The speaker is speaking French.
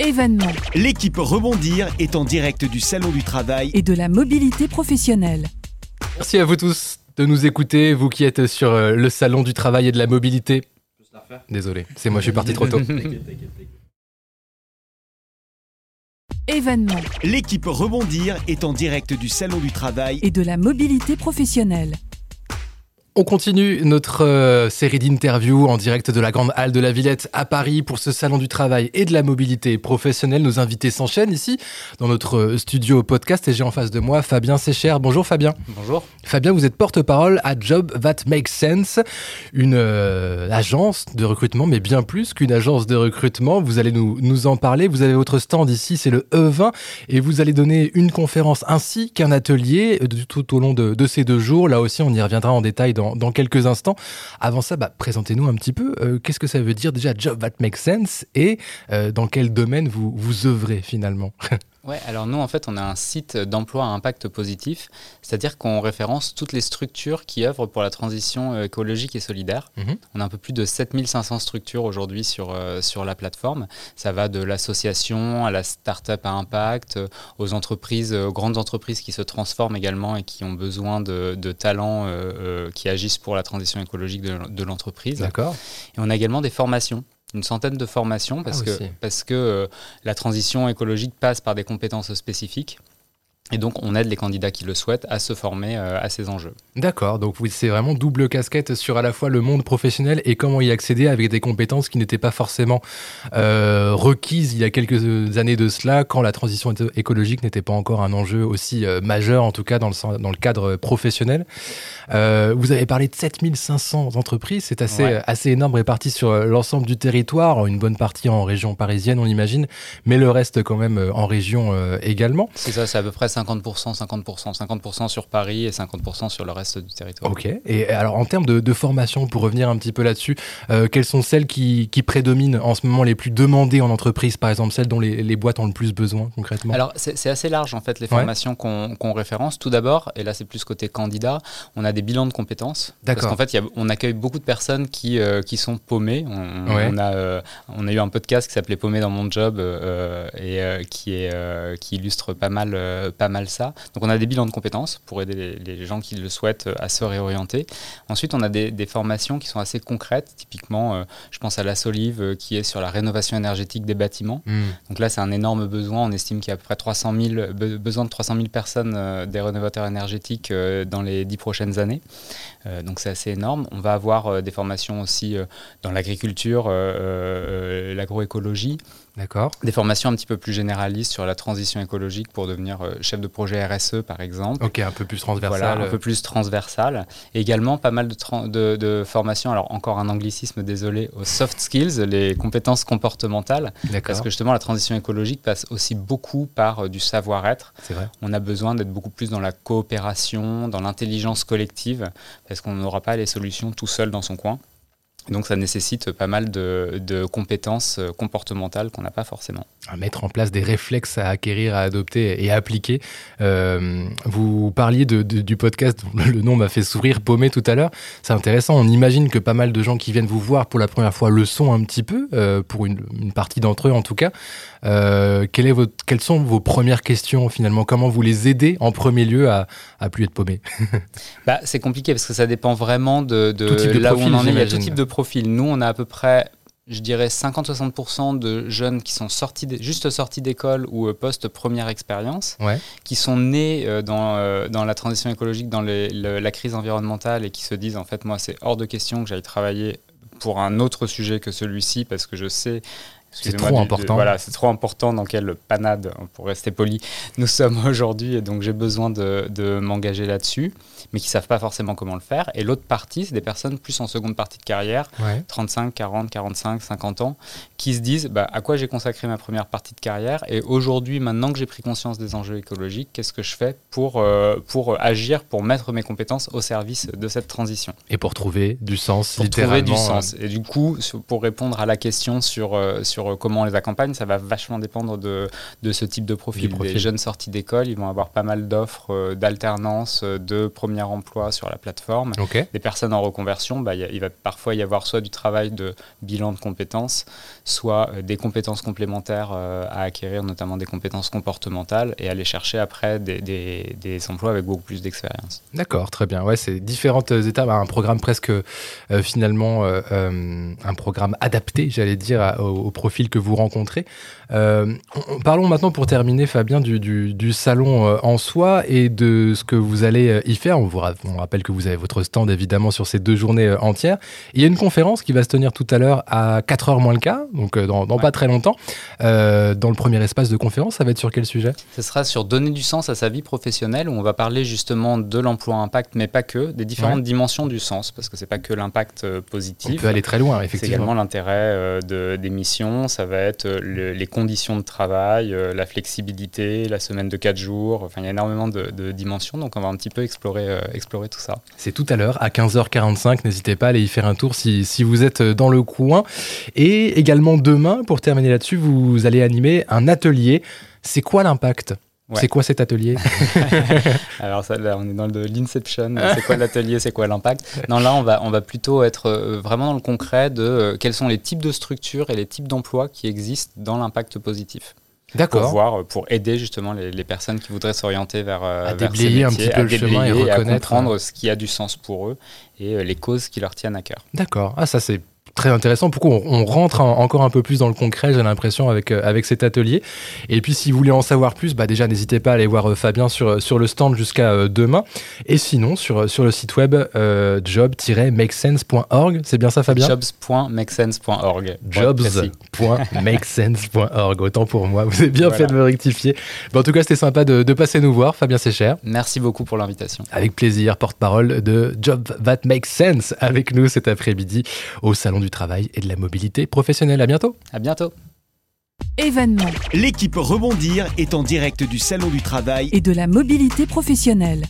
Événements L'équipe Rebondir est en direct du Salon du Travail. et de la mobilité professionnelle. Merci à vous tous de nous écouter, vous qui êtes sur euh, le salon du travail et de la mobilité. Désolé, c'est moi, je suis parti trop tôt. Événements L'équipe Rebondir est en direct du Salon du Travail. et de la mobilité professionnelle. On continue notre euh, série d'interviews en direct de la Grande Halle de la Villette à Paris pour ce salon du travail et de la mobilité professionnelle. Nos invités s'enchaînent ici dans notre euh, studio podcast et j'ai en face de moi Fabien Sécher. Bonjour Fabien. Bonjour. Fabien, vous êtes porte-parole à Job That Makes Sense, une euh, agence de recrutement, mais bien plus qu'une agence de recrutement. Vous allez nous, nous en parler. Vous avez votre stand ici, c'est le E20, et vous allez donner une conférence ainsi qu'un atelier tout au long de, de ces deux jours. Là aussi, on y reviendra en détail dans, dans quelques instants. Avant ça, bah, présentez-nous un petit peu. euh, Qu'est-ce que ça veut dire déjà Job That Makes Sense et euh, dans quel domaine vous, vous œuvrez finalement? Ouais, alors nous, en fait, on a un site d'emploi à impact positif, c'est-à-dire qu'on référence toutes les structures qui œuvrent pour la transition euh, écologique et solidaire. Mhm. On a un peu plus de 7500 structures aujourd'hui sur, euh, sur la plateforme. Ça va de l'association à la start-up à impact, euh, aux entreprises, euh, aux grandes entreprises qui se transforment également et qui ont besoin de, de talents euh, euh, qui agissent pour la transition écologique de, de l'entreprise. D'accord Et on a également des formations, une centaine de formations, parce Ah, que, aussi. parce que euh, la transition écologique passe par des compétences spécifiques. Et donc, on aide les candidats qui le souhaitent à se former euh, à ces enjeux. D'accord, donc oui, c'est vraiment double casquette sur à la fois le monde professionnel et comment y accéder avec des compétences qui n'étaient pas forcément euh, requises il y a quelques années de cela, quand la transition écologique n'était pas encore un enjeu aussi euh, majeur, en tout cas dans le, dans le cadre professionnel. Vous avez parlé de 7500 entreprises, c'est assez, Ouais. assez énorme réparti sur l'ensemble du territoire, une bonne partie en région parisienne, on imagine, mais le reste quand même en région également. C'est ça, c'est à peu près 50%, 50%, 50% sur Paris et 50% sur le reste du territoire. Ok. Et alors, en termes de, de formation, pour revenir un petit peu là-dessus, euh, quelles sont celles qui, qui prédominent en ce moment les plus demandées en entreprise, par exemple, celles dont les, les boîtes ont le plus besoin concrètement? Alors, c'est assez large en fait les Ouais. formations qu'on qu'on référence. Tout d'abord, et là c'est plus côté candidat, on a des bilans de compétences. Parce D'accord. qu'en fait, il y a- on accueille beaucoup de personnes qui, euh, qui sont paumées. On, Ouais. on a, euh, on a eu un podcast qui s'appelait Paumé dans mon job euh, et qui, est, qui illustre pas mal, pas mal ça. Donc, on a des bilans de compétences pour aider les, les gens qui le souhaitent euh, à se réorienter. Ensuite, on a des, des formations qui sont assez concrètes. Typiquement, euh, je pense à la Solive euh, qui est sur la rénovation énergétique des bâtiments. Hmm. Donc là, c'est un énorme besoin. On estime qu'il y a à peu près 300 000, be- besoin de 300 000 personnes, euh, des rénovateurs énergétiques, dans les dix prochaines années. Donc c'est assez énorme. On va avoir des formations aussi dans l'agriculture, l'agroécologie, D'accord. des formations un petit peu plus généralistes sur la transition écologique pour devenir euh, chef de projet RSE, par exemple. Ok, un peu plus transversal. Voilà, un peu plus transversal. Et également pas mal de, tran- de, de formations, alors encore un anglicisme, désolé, aux soft skills, les compétences comportementales. D'accord. Parce que justement, la transition écologique passe aussi beaucoup par euh, du savoir-être. C'est vrai. On a besoin d'être beaucoup plus dans la coopération, dans l'intelligence collective, parce qu'on n'aura pas les solutions tout seul dans son coin. Donc, ça nécessite pas mal de, de compétences euh, comportementales qu'on n'a pas forcément. À mettre en place des réflexes à acquérir, à adopter et à appliquer. Euh, vous parliez de, de- du podcast, le nom m'a fait sourire, paumé tout à l'heure. C'est intéressant. On imagine que pas mal de gens qui viennent vous voir pour la première fois le sont un petit peu, euh, pour une, une partie d'entre eux en tout cas. Euh, quelle est votre, quelles sont vos premières questions finalement? Comment vous les aidez en premier lieu à, à plus être paumé Bah, c'est compliqué parce que ça dépend vraiment de, là où on en est. Il y a tout type de profil. Nous, on a à peu près, je dirais, 50-60% de jeunes qui sont sortis juste sortis d'école ou euh, post-première expérience, Ouais. qui sont nés euh, dans, euh, dans la transition écologique, dans les- le- la crise environnementale et qui se disent, en fait, moi, c'est hors de question que j'aille travailler pour un autre sujet que celui-ci parce que je sais excusez-moi trop important. voilà, c'est trop important dans quelle panade, pour rester poli, nous sommes aujourd'hui et donc j'ai besoin de, de m'engager là-dessus, mais qui savent pas forcément comment le faire. Et l'autre partie, c'est des personnes plus en seconde partie de carrière, Ouais. 35, 40, 45, 50 ans, qui se disent bah, à quoi j'ai consacré ma première partie de carrière et aujourd'hui, maintenant que j'ai pris conscience des enjeux écologiques, qu'est-ce que je fais pour, euh, pour agir, pour mettre mes compétences au service de cette transition? Et pour trouver du sens, pour trouver littéralement. du sens. Et du coup, pour répondre à la question sur, euh, sur sur comment on les accompagne, ça va vachement dépendre de, de ce type de profil. profil. Les jeunes sortis d'école, ils vont avoir pas mal d'offres euh, d'alternance, euh, de premier emploi sur la plateforme. Ok. Des personnes en reconversion, bah, il y a- il va parfois y avoir soit du travail de bilan de compétences, soit euh, des compétences complémentaires euh, à acquérir, notamment des compétences comportementales, et aller chercher après des, des- des emplois avec beaucoup plus d'expérience. D'accord, très bien. Ouais, c'est différentes étapes, un programme presque euh, finalement euh, euh, un programme adapté, j'allais dire, à- au, au profil que vous rencontrez. Euh, on- parlons maintenant pour terminer, Fabien, du, du- du salon euh, en soi et de ce que vous allez euh, y faire. On vous ra- on rappelle que vous avez votre stand évidemment sur ces deux journées entières. Il y a une conférence qui va se tenir tout à l'heure à 4h moins le quart, donc dans, dans Ouais. pas très longtemps, euh, dans le premier espace de conférence. Ça va être sur quel sujet? Ce sera sur donner du sens à sa vie professionnelle, où on va parler justement de l'emploi impact, mais pas que, des différentes Ouais. dimensions du sens, parce que c'est pas que l'impact euh, On positif. peut aller très loin, C'est effectivement. également l'intérêt de- des missions, ça va être euh, le- les conditions de travail, euh, la flexibilité, la semaine de 4 jours, enfin il y a énormément de, dimensions, donc on va un petit peu explorer, euh, tout ça. C'est tout à l'heure à 15h45. N'hésitez pas à aller y faire un tour si vous êtes dans le coin. Et également demain, pour terminer là-dessus, vous allez animer un atelier. C'est quoi l'impact? Ouais. C'est quoi cet atelier Alors ça, là, on est dans le l'inception, c'est quoi l'atelier, c'est quoi l'impact? Non, là on va, on va plutôt être euh, vraiment dans le concret de euh, quels sont les types de structures et les types d'emplois qui existent dans l'impact positif. Pour D'accord. voir, euh, pour aider justement les, les personnes qui voudraient s'orienter vers, À vers ces déblayer un petit peu à le chemin et à reconnaître, euh, comprendre ce qui a du sens pour eux et les causes qui leur tiennent à cœur. D'accord. Ah, ça c'est très intéressant. Pourquoi on, on rentre en- encore un peu plus dans le concret, j'ai l'impression, avec, euh, avec cet atelier. Et puis, si vous voulez en savoir plus, bah, déjà, n'hésitez pas à aller voir euh, Fabien sur, sur le stand jusqu'à euh, demain. Et sinon, sur, sur le site web euh, job-makesense.org. C'est bien ça, Fabien? Jobs.makesense.org. Jobs.makesense.org. Autant pour moi, vous avez bien Voilà. fait de me rectifier. Bon, en tout cas, c'était sympa de, de passer nous voir. Fabien Sécher, Merci beaucoup pour l'invitation. avec plaisir, porte-parole de Job That Makes Sense avec nous cet après-midi au Salon du Travail et de la Mobilité Professionnelle. À bientôt. À bientôt. Événements L'équipe Rebondir est en direct du Salon du Travail et de la mobilité professionnelle.